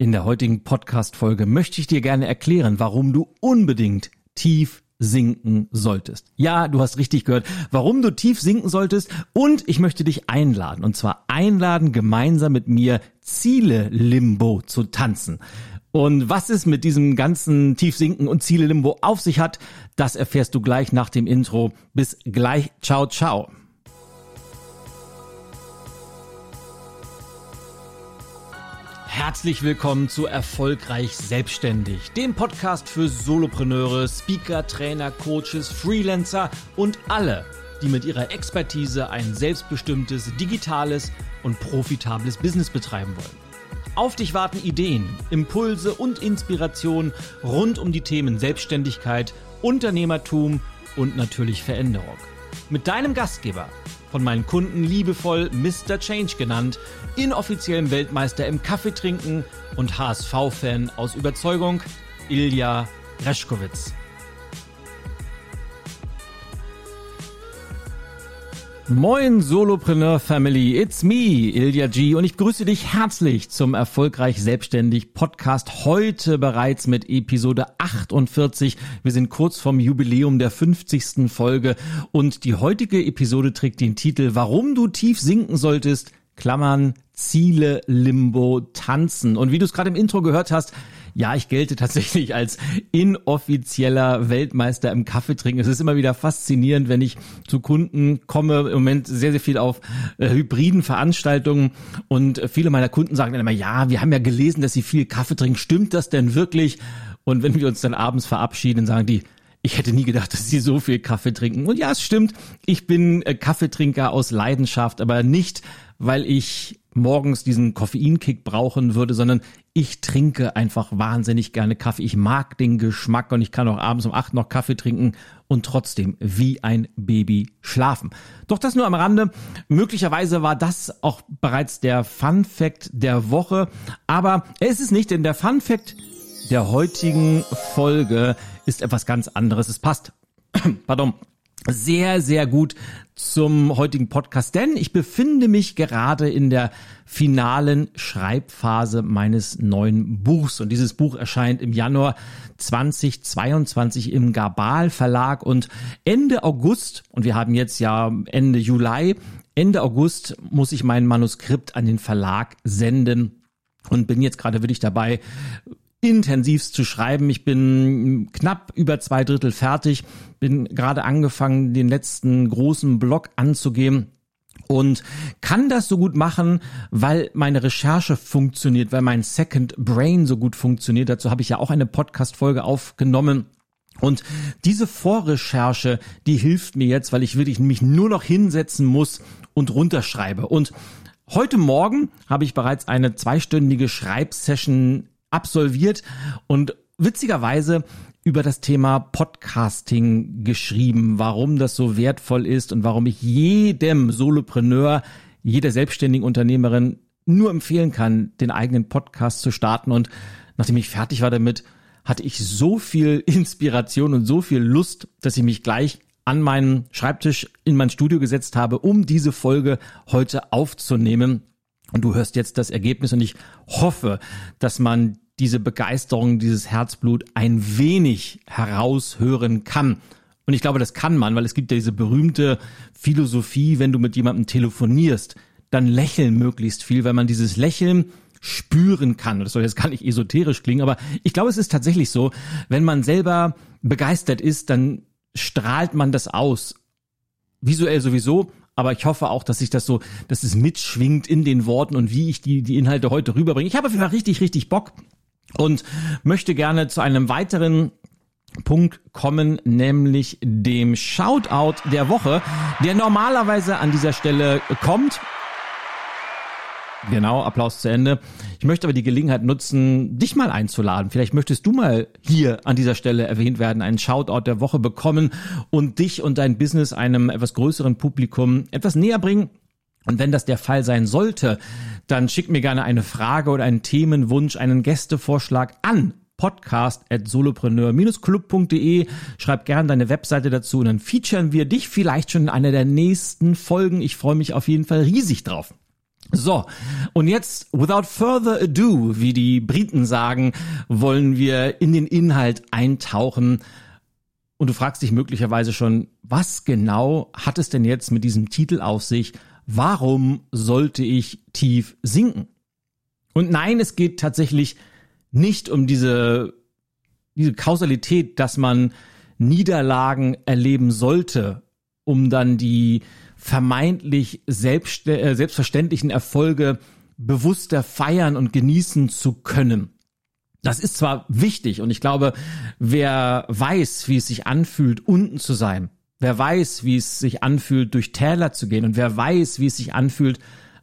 In der heutigen Podcast-Folge möchte ich dir gerne erklären, warum du unbedingt tief sinken solltest. Ja, du hast richtig gehört, warum du tief sinken solltest und ich möchte dich einladen und zwar einladen, gemeinsam mit mir Ziele Limbo zu tanzen. Und was es mit diesem ganzen Tiefsinken und Ziele Limbo auf sich hat, das erfährst du gleich nach dem Intro. Bis gleich. Ciao, ciao. Herzlich willkommen zu Erfolgreich Selbstständig, dem Podcast für Solopreneure, Speaker, Trainer, Coaches, Freelancer und alle, die mit ihrer Expertise ein selbstbestimmtes, digitales und profitables Business betreiben wollen. Auf dich warten Ideen, Impulse und Inspiration rund um die Themen Selbstständigkeit, Unternehmertum und natürlich Veränderung. Mit deinem Gastgeber, von meinen Kunden liebevoll Mr. Change genannt, inoffiziellen Weltmeister im Kaffeetrinken und HSV-Fan aus Überzeugung, Ilja Reschkowitz. Moin Solopreneur Family, it's me, Ilja G und ich grüße dich herzlich zum Erfolgreich Selbstständig Podcast heute bereits mit Episode 48. Wir sind kurz vom Jubiläum der 50. Folge und die heutige Episode trägt den Titel Warum du tief sinken solltest, Klammern, Ziele, Limbo, Tanzen. Und wie du es gerade im Intro gehört hast, ja, ich gelte tatsächlich als inoffizieller Weltmeister im Kaffeetrinken. Es ist immer wieder faszinierend, wenn ich zu Kunden komme, im Moment sehr, sehr viel auf äh, hybriden Veranstaltungen und viele meiner Kunden sagen dann immer, ja, wir haben ja gelesen, dass sie viel Kaffee trinken. Stimmt das denn wirklich? Und wenn wir uns dann abends verabschieden, sagen die, ich hätte nie gedacht, dass sie so viel Kaffee trinken. Und ja, es stimmt, ich bin äh, Kaffeetrinker aus Leidenschaft, aber nicht, weil ich morgens diesen Koffeinkick brauchen würde, sondern ich trinke einfach wahnsinnig gerne Kaffee. Ich mag den Geschmack und ich kann auch abends um acht noch Kaffee trinken und trotzdem wie ein Baby schlafen. Doch das nur am Rande. Möglicherweise war das auch bereits der Fun Fact der Woche, aber es ist nicht, denn der Fun Fact der heutigen Folge ist etwas ganz anderes. Es passt, pardon, sehr, sehr gut zum heutigen Podcast, denn ich befinde mich gerade in der finalen Schreibphase meines neuen Buchs. Und dieses Buch erscheint im Januar 2022 im Gabal Verlag und Ende August, und wir haben jetzt ja Ende Juli, Ende August muss ich mein Manuskript an den Verlag senden und bin jetzt gerade wirklich dabei, intensivst zu schreiben. Ich bin knapp über zwei Drittel fertig, bin gerade angefangen, den letzten großen Block anzugehen und kann das so gut machen, weil meine Recherche funktioniert, weil mein Second Brain so gut funktioniert. Dazu habe ich ja auch eine Podcast-Folge aufgenommen. Und diese Vorrecherche, die hilft mir jetzt, weil ich wirklich mich nur noch hinsetzen muss und runterschreibe. Und heute Morgen habe ich bereits eine zweistündige Schreibsession absolviert und witzigerweise über das Thema Podcasting geschrieben, warum das so wertvoll ist und warum ich jedem Solopreneur, jeder selbstständigen Unternehmerin nur empfehlen kann, den eigenen Podcast zu starten. Und nachdem ich fertig war damit, hatte ich so viel Inspiration und so viel Lust, dass ich mich gleich an meinen Schreibtisch in mein Studio gesetzt habe, um diese Folge heute aufzunehmen. Und du hörst jetzt das Ergebnis und ich hoffe, dass man diese Begeisterung, dieses Herzblut ein wenig heraushören kann. Und ich glaube, das kann man, weil es gibt ja diese berühmte Philosophie, wenn du mit jemandem telefonierst, dann lächeln möglichst viel, weil man dieses Lächeln spüren kann. Das soll jetzt gar nicht esoterisch klingen, aber ich glaube, es ist tatsächlich so, wenn man selber begeistert ist, dann strahlt man das aus. Visuell sowieso, aber ich hoffe auch, dass sich das so, dass es mitschwingt in den Worten und wie ich die, die Inhalte heute rüberbringe. Ich habe auf jeden Fall richtig, richtig Bock und möchte gerne zu einem weiteren Punkt kommen, nämlich dem Shoutout der Woche, der normalerweise an dieser Stelle kommt. Genau, Applaus zu Ende. Ich möchte aber die Gelegenheit nutzen, dich mal einzuladen. Vielleicht möchtest du mal hier an dieser Stelle erwähnt werden, einen Shoutout der Woche bekommen und dich und dein Business einem etwas größeren Publikum etwas näher bringen. Und wenn das der Fall sein sollte, dann schick mir gerne eine Frage oder einen Themenwunsch, einen Gästevorschlag an podcast at solopreneur-club.de. Schreib gerne deine Webseite dazu und dann featuren wir dich vielleicht schon in einer der nächsten Folgen. Ich freue mich auf jeden Fall riesig drauf. So, und jetzt, without further ado, wie die Briten sagen, wollen wir in den Inhalt eintauchen. Und du fragst dich möglicherweise schon, was genau hat es denn jetzt mit diesem Titel auf sich? Warum sollte ich tief sinken? Und nein, es geht tatsächlich nicht um diese, diese Kausalität, dass man Niederlagen erleben sollte, um dann die vermeintlich selbst, äh, selbstverständlichen Erfolge bewusster feiern und genießen zu können. Das ist zwar wichtig und ich glaube, wer weiß, wie es sich anfühlt, unten zu sein, wer weiß, wie es sich anfühlt, durch Täler zu gehen und wer weiß, wie es sich anfühlt,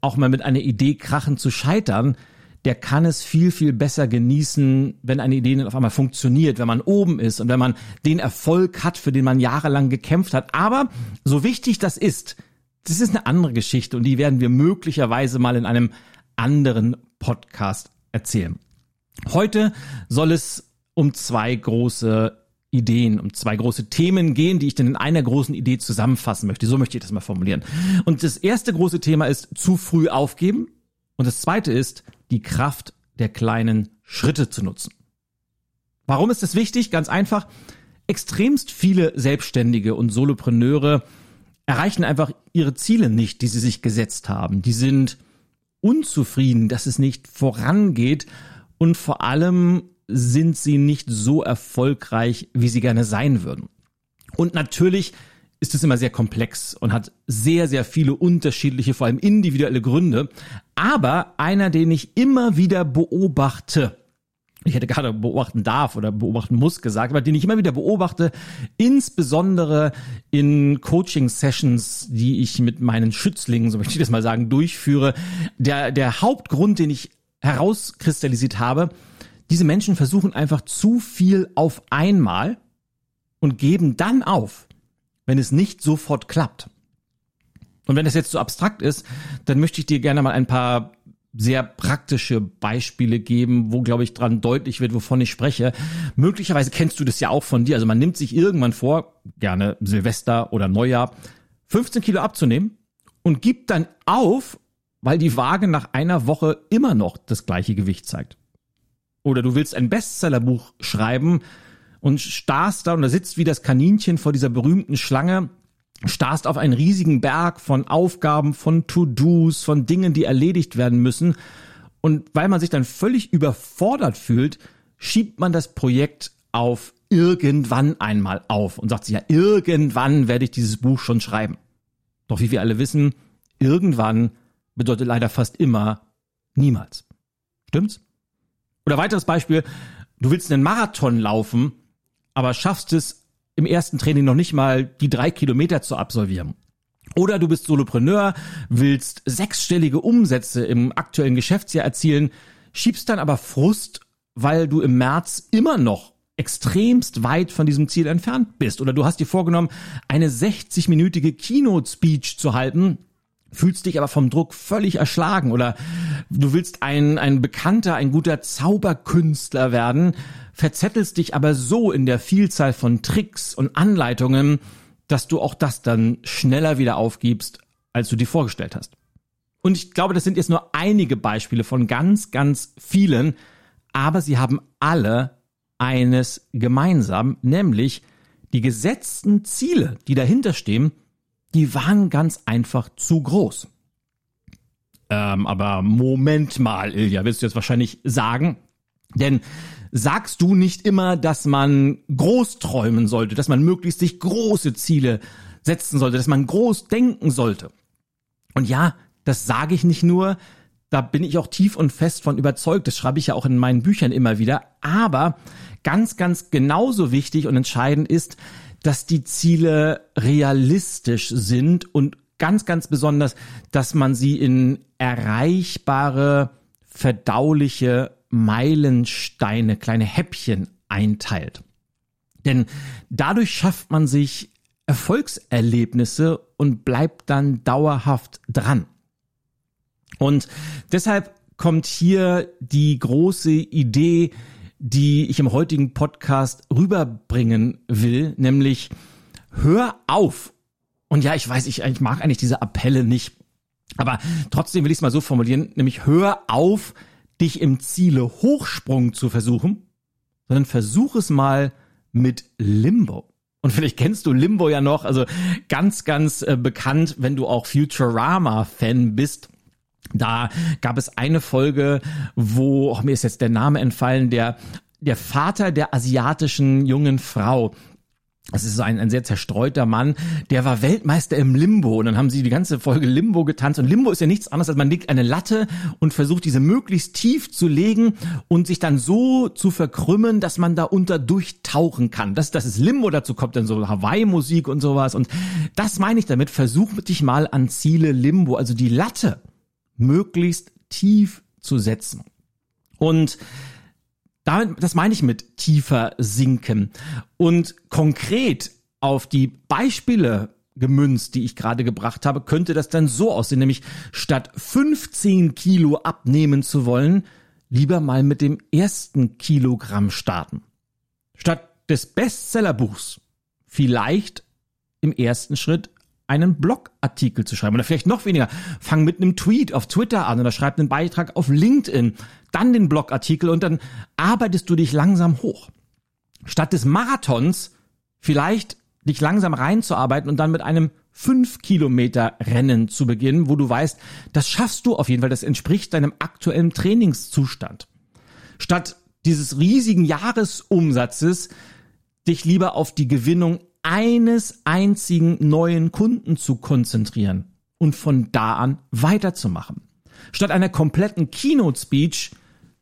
auch mal mit einer Idee krachen zu scheitern, der kann es viel, viel besser genießen, wenn eine Idee auf einmal funktioniert, wenn man oben ist und wenn man den Erfolg hat, für den man jahrelang gekämpft hat. Aber so wichtig das ist, das ist eine andere Geschichte und die werden wir möglicherweise mal in einem anderen Podcast erzählen. Heute soll es um zwei große Ideen, um zwei große Themen gehen, die ich dann in einer großen Idee zusammenfassen möchte. So möchte ich das mal formulieren. Und das erste große Thema ist zu früh aufgeben. Und das zweite ist die Kraft der kleinen Schritte zu nutzen. Warum ist das wichtig? Ganz einfach. Extremst viele Selbstständige und Solopreneure erreichen einfach ihre Ziele nicht, die sie sich gesetzt haben. Die sind unzufrieden, dass es nicht vorangeht und vor allem sind sie nicht so erfolgreich, wie sie gerne sein würden. Und natürlich ist es immer sehr komplex und hat sehr, sehr viele unterschiedliche, vor allem individuelle Gründe. Aber einer, den ich immer wieder beobachte, ich hätte gerade beobachten darf oder beobachten muss gesagt, aber den ich immer wieder beobachte, insbesondere in Coaching-Sessions, die ich mit meinen Schützlingen, so möchte ich das mal sagen, durchführe. Der, der Hauptgrund, den ich herauskristallisiert habe, diese Menschen versuchen einfach zu viel auf einmal und geben dann auf wenn es nicht sofort klappt. Und wenn das jetzt so abstrakt ist, dann möchte ich dir gerne mal ein paar sehr praktische Beispiele geben, wo, glaube ich, dran deutlich wird, wovon ich spreche. Möglicherweise kennst du das ja auch von dir. Also man nimmt sich irgendwann vor, gerne Silvester oder Neujahr, 15 Kilo abzunehmen und gibt dann auf, weil die Waage nach einer Woche immer noch das gleiche Gewicht zeigt. Oder du willst ein Bestsellerbuch schreiben, und starrst da und da sitzt wie das Kaninchen vor dieser berühmten Schlange, starrst auf einen riesigen Berg von Aufgaben, von To-Dos, von Dingen, die erledigt werden müssen. Und weil man sich dann völlig überfordert fühlt, schiebt man das Projekt auf irgendwann einmal auf und sagt sich ja, irgendwann werde ich dieses Buch schon schreiben. Doch wie wir alle wissen, irgendwann bedeutet leider fast immer niemals. Stimmt's? Oder weiteres Beispiel, du willst einen Marathon laufen aber schaffst es im ersten Training noch nicht mal die drei Kilometer zu absolvieren. Oder du bist Solopreneur, willst sechsstellige Umsätze im aktuellen Geschäftsjahr erzielen, schiebst dann aber Frust, weil du im März immer noch extremst weit von diesem Ziel entfernt bist. Oder du hast dir vorgenommen, eine 60-minütige Keynote-Speech zu halten, fühlst dich aber vom Druck völlig erschlagen. Oder du willst ein, ein bekannter, ein guter Zauberkünstler werden, verzettelst dich aber so in der Vielzahl von Tricks und Anleitungen, dass du auch das dann schneller wieder aufgibst, als du dir vorgestellt hast. Und ich glaube, das sind jetzt nur einige Beispiele von ganz, ganz vielen, aber sie haben alle eines gemeinsam, nämlich die gesetzten Ziele, die dahinter stehen, die waren ganz einfach zu groß. Ähm, aber Moment mal, Ilja, willst du jetzt wahrscheinlich sagen? Denn sagst du nicht immer, dass man groß träumen sollte, dass man möglichst sich große Ziele setzen sollte, dass man groß denken sollte? Und ja, das sage ich nicht nur, da bin ich auch tief und fest von überzeugt, das schreibe ich ja auch in meinen Büchern immer wieder, aber ganz, ganz genauso wichtig und entscheidend ist, dass die Ziele realistisch sind und ganz, ganz besonders, dass man sie in erreichbare, verdauliche Meilensteine, kleine Häppchen einteilt. Denn dadurch schafft man sich Erfolgserlebnisse und bleibt dann dauerhaft dran. Und deshalb kommt hier die große Idee, die ich im heutigen Podcast rüberbringen will, nämlich hör auf. Und ja, ich weiß, ich, ich mag eigentlich diese Appelle nicht, Aber trotzdem will ich es mal so formulieren, nämlich hör auf, dich im Ziele Hochsprung zu versuchen, sondern versuch es mal mit Limbo. Und vielleicht kennst du Limbo ja noch, also ganz, ganz äh, bekannt, wenn du auch Futurama-Fan bist. Da gab es eine Folge, wo, oh, mir ist jetzt der Name entfallen, der der Vater der asiatischen jungen Frau, das ist so ein, ein sehr zerstreuter Mann, der war Weltmeister im Limbo. Und dann haben sie die ganze Folge Limbo getanzt. Und Limbo ist ja nichts anderes, als man legt eine Latte und versucht, diese möglichst tief zu legen und sich dann so zu verkrümmen, dass man da unter durchtauchen kann. Das, das ist Limbo, dazu kommt dann so Hawaii-Musik und sowas. Und das meine ich damit, versuch dich mal an Ziele Limbo, also die Latte möglichst tief zu setzen. Und damit, das meine ich mit tiefer sinken. Und konkret auf die Beispiele gemünzt, die ich gerade gebracht habe, könnte das dann so aussehen, nämlich statt 15 Kilo abnehmen zu wollen, lieber mal mit dem ersten Kilogramm starten. Statt des Bestsellerbuchs vielleicht im ersten Schritt einen Blogartikel zu schreiben oder vielleicht noch weniger. Fang mit einem Tweet auf Twitter an oder schreib einen Beitrag auf LinkedIn, dann den Blogartikel und dann arbeitest du dich langsam hoch. Statt des Marathons vielleicht dich langsam reinzuarbeiten und dann mit einem 5 Kilometer Rennen zu beginnen, wo du weißt, das schaffst du auf jeden Fall, das entspricht deinem aktuellen Trainingszustand. Statt dieses riesigen Jahresumsatzes dich lieber auf die Gewinnung eines einzigen neuen Kunden zu konzentrieren und von da an weiterzumachen. Statt einer kompletten Keynote-Speech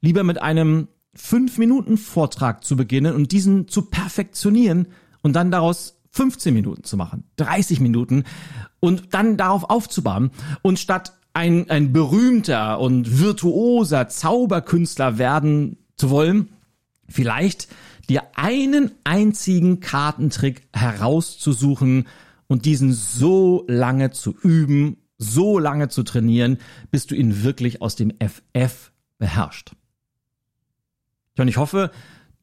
lieber mit einem 5-Minuten-Vortrag zu beginnen und diesen zu perfektionieren und dann daraus 15 Minuten zu machen, 30 Minuten und dann darauf aufzubauen und statt ein, ein berühmter und virtuoser Zauberkünstler werden zu wollen, vielleicht dir einen einzigen Kartentrick herauszusuchen und diesen so lange zu üben, so lange zu trainieren, bis du ihn wirklich aus dem FF beherrscht. Und ich hoffe,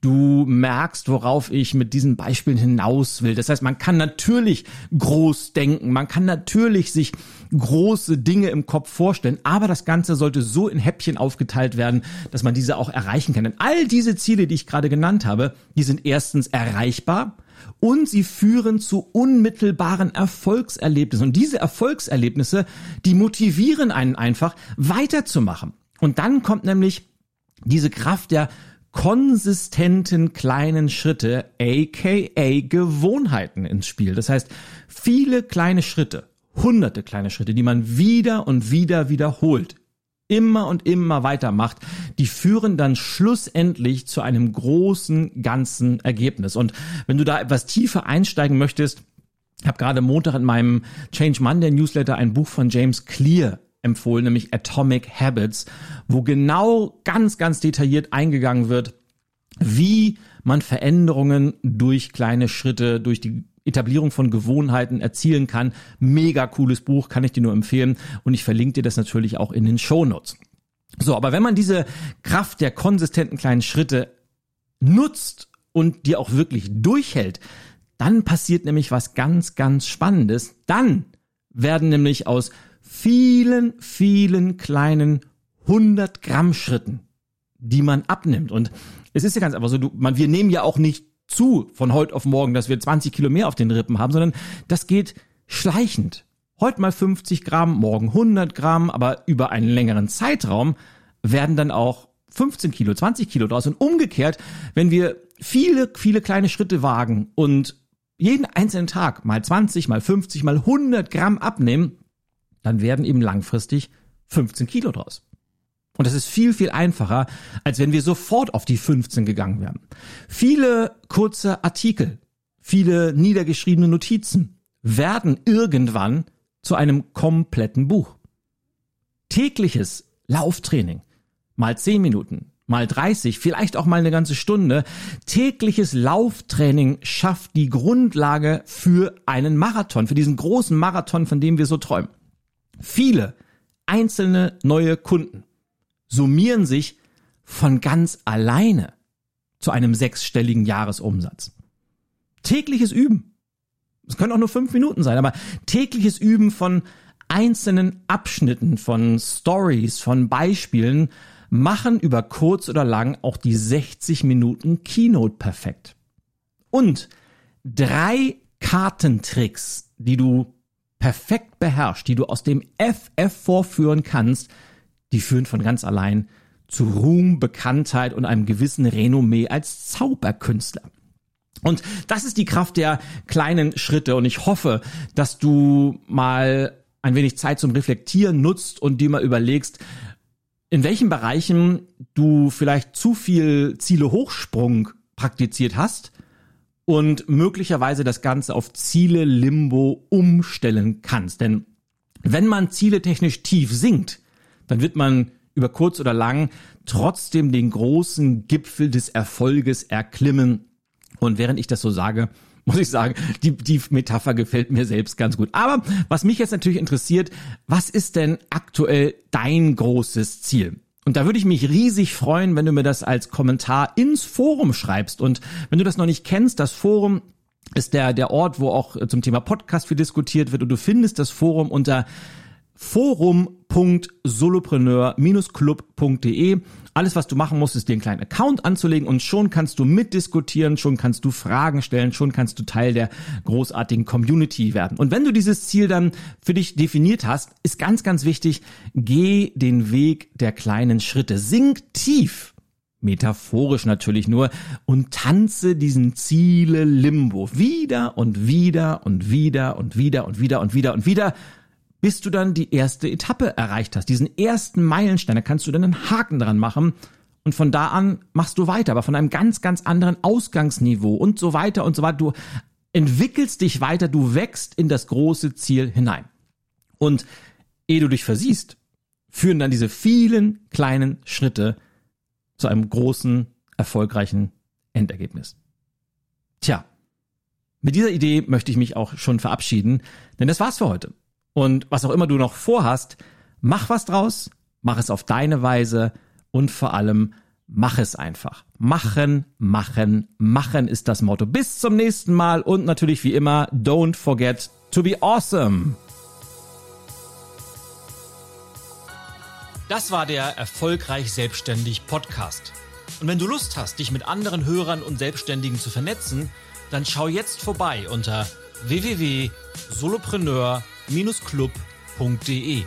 du merkst, worauf ich mit diesen Beispielen hinaus will. Das heißt, man kann natürlich groß denken, man kann natürlich sich große Dinge im Kopf vorstellen, aber das Ganze sollte so in Häppchen aufgeteilt werden, dass man diese auch erreichen kann. Denn all diese Ziele, die ich gerade genannt habe, die sind erstens erreichbar, und sie führen zu unmittelbaren Erfolgserlebnissen. Und diese Erfolgserlebnisse, die motivieren einen einfach weiterzumachen. Und dann kommt nämlich diese Kraft der konsistenten kleinen Schritte, aka Gewohnheiten ins Spiel. Das heißt, viele kleine Schritte, hunderte kleine Schritte, die man wieder und wieder wiederholt, immer und immer weitermacht, die führen dann schlussendlich zu einem großen ganzen Ergebnis. Und wenn du da etwas tiefer einsteigen möchtest, ich habe gerade Montag in meinem Change Monday Newsletter ein Buch von James Clear empfohlen, nämlich Atomic Habits, wo genau ganz, ganz detailliert eingegangen wird, wie man Veränderungen durch kleine Schritte, durch die Etablierung von Gewohnheiten erzielen kann. Mega cooles Buch, kann ich dir nur empfehlen. Und ich verlinke dir das natürlich auch in den Show. So, aber wenn man diese Kraft der konsistenten kleinen Schritte nutzt und die auch wirklich durchhält, dann passiert nämlich was ganz, ganz Spannendes. Dann werden nämlich aus vielen, vielen kleinen 100 Gramm Schritten, die man abnimmt. Und es ist ja ganz einfach so, du, man, wir nehmen ja auch nicht zu von heute auf morgen, dass wir 20 Kilo mehr auf den Rippen haben, sondern das geht schleichend. Heute mal 50 Gramm, morgen 100 Gramm, aber über einen längeren Zeitraum werden dann auch 15 Kilo, 20 Kilo draus. Und umgekehrt, wenn wir viele, viele kleine Schritte wagen und jeden einzelnen Tag mal 20, mal 50, mal 100 Gramm abnehmen, dann werden eben langfristig 15 Kilo draus. Und das ist viel, viel einfacher, als wenn wir sofort auf die 15 gegangen wären. Viele kurze Artikel, viele niedergeschriebene Notizen werden irgendwann zu einem kompletten Buch. Tägliches Lauftraining, mal 10 Minuten, mal 30, vielleicht auch mal eine ganze Stunde. Tägliches Lauftraining schafft die Grundlage für einen Marathon, für diesen großen Marathon, von dem wir so träumen. Viele einzelne neue Kunden summieren sich von ganz alleine zu einem sechsstelligen Jahresumsatz. Tägliches Üben. Es können auch nur fünf Minuten sein, aber tägliches Üben von einzelnen Abschnitten von Stories, von Beispielen machen über kurz oder lang auch die 60 Minuten Keynote perfekt. Und drei Kartentricks, die du perfekt beherrschst, die du aus dem FF vorführen kannst, die führen von ganz allein zu Ruhm, Bekanntheit und einem gewissen Renommee als Zauberkünstler. Und das ist die Kraft der kleinen Schritte und ich hoffe, dass du mal ein wenig Zeit zum Reflektieren nutzt und dir mal überlegst, in welchen Bereichen du vielleicht zu viel Ziele Hochsprung praktiziert hast und möglicherweise das Ganze auf Ziele Limbo umstellen kannst. Denn wenn man Ziele technisch tief sinkt, dann wird man über kurz oder lang trotzdem den großen Gipfel des Erfolges erklimmen. Und während ich das so sage, muss ich sagen, die, die Metapher gefällt mir selbst ganz gut. Aber was mich jetzt natürlich interessiert, was ist denn aktuell dein großes Ziel? Und da würde ich mich riesig freuen, wenn du mir das als Kommentar ins Forum schreibst. Und wenn du das noch nicht kennst, das Forum ist der, der Ort, wo auch zum Thema Podcast viel diskutiert wird. Und du findest das Forum unter forum.solopreneur-club.de. Alles, was du machen musst, ist dir einen kleinen Account anzulegen und schon kannst du mitdiskutieren, schon kannst du Fragen stellen, schon kannst du Teil der großartigen Community werden. Und wenn du dieses Ziel dann für dich definiert hast, ist ganz, ganz wichtig, geh den Weg der kleinen Schritte. Sink tief metaphorisch natürlich nur, und tanze diesen Ziele Limbo wieder und wieder und wieder und wieder und wieder und wieder und wieder bis du dann die erste Etappe erreicht hast. Diesen ersten Meilenstein, da kannst du dann einen Haken dran machen. Und von da an machst du weiter, aber von einem ganz, ganz anderen Ausgangsniveau und so weiter und so weiter. Du entwickelst dich weiter, du wächst in das große Ziel hinein. Und ehe du dich versiehst, führen dann diese vielen kleinen Schritte zu einem großen, erfolgreichen Endergebnis. Tja, mit dieser Idee möchte ich mich auch schon verabschieden, denn das war's für heute. Und was auch immer du noch vorhast, mach was draus, mach es auf deine Weise und vor allem mach es einfach. Machen, machen, machen ist das Motto. Bis zum nächsten Mal und natürlich wie immer, don't forget to be awesome. Das war der Erfolgreich Selbstständig Podcast. Und wenn du Lust hast, dich mit anderen Hörern und Selbstständigen zu vernetzen, dann schau jetzt vorbei unter www.solopreneur.com club.de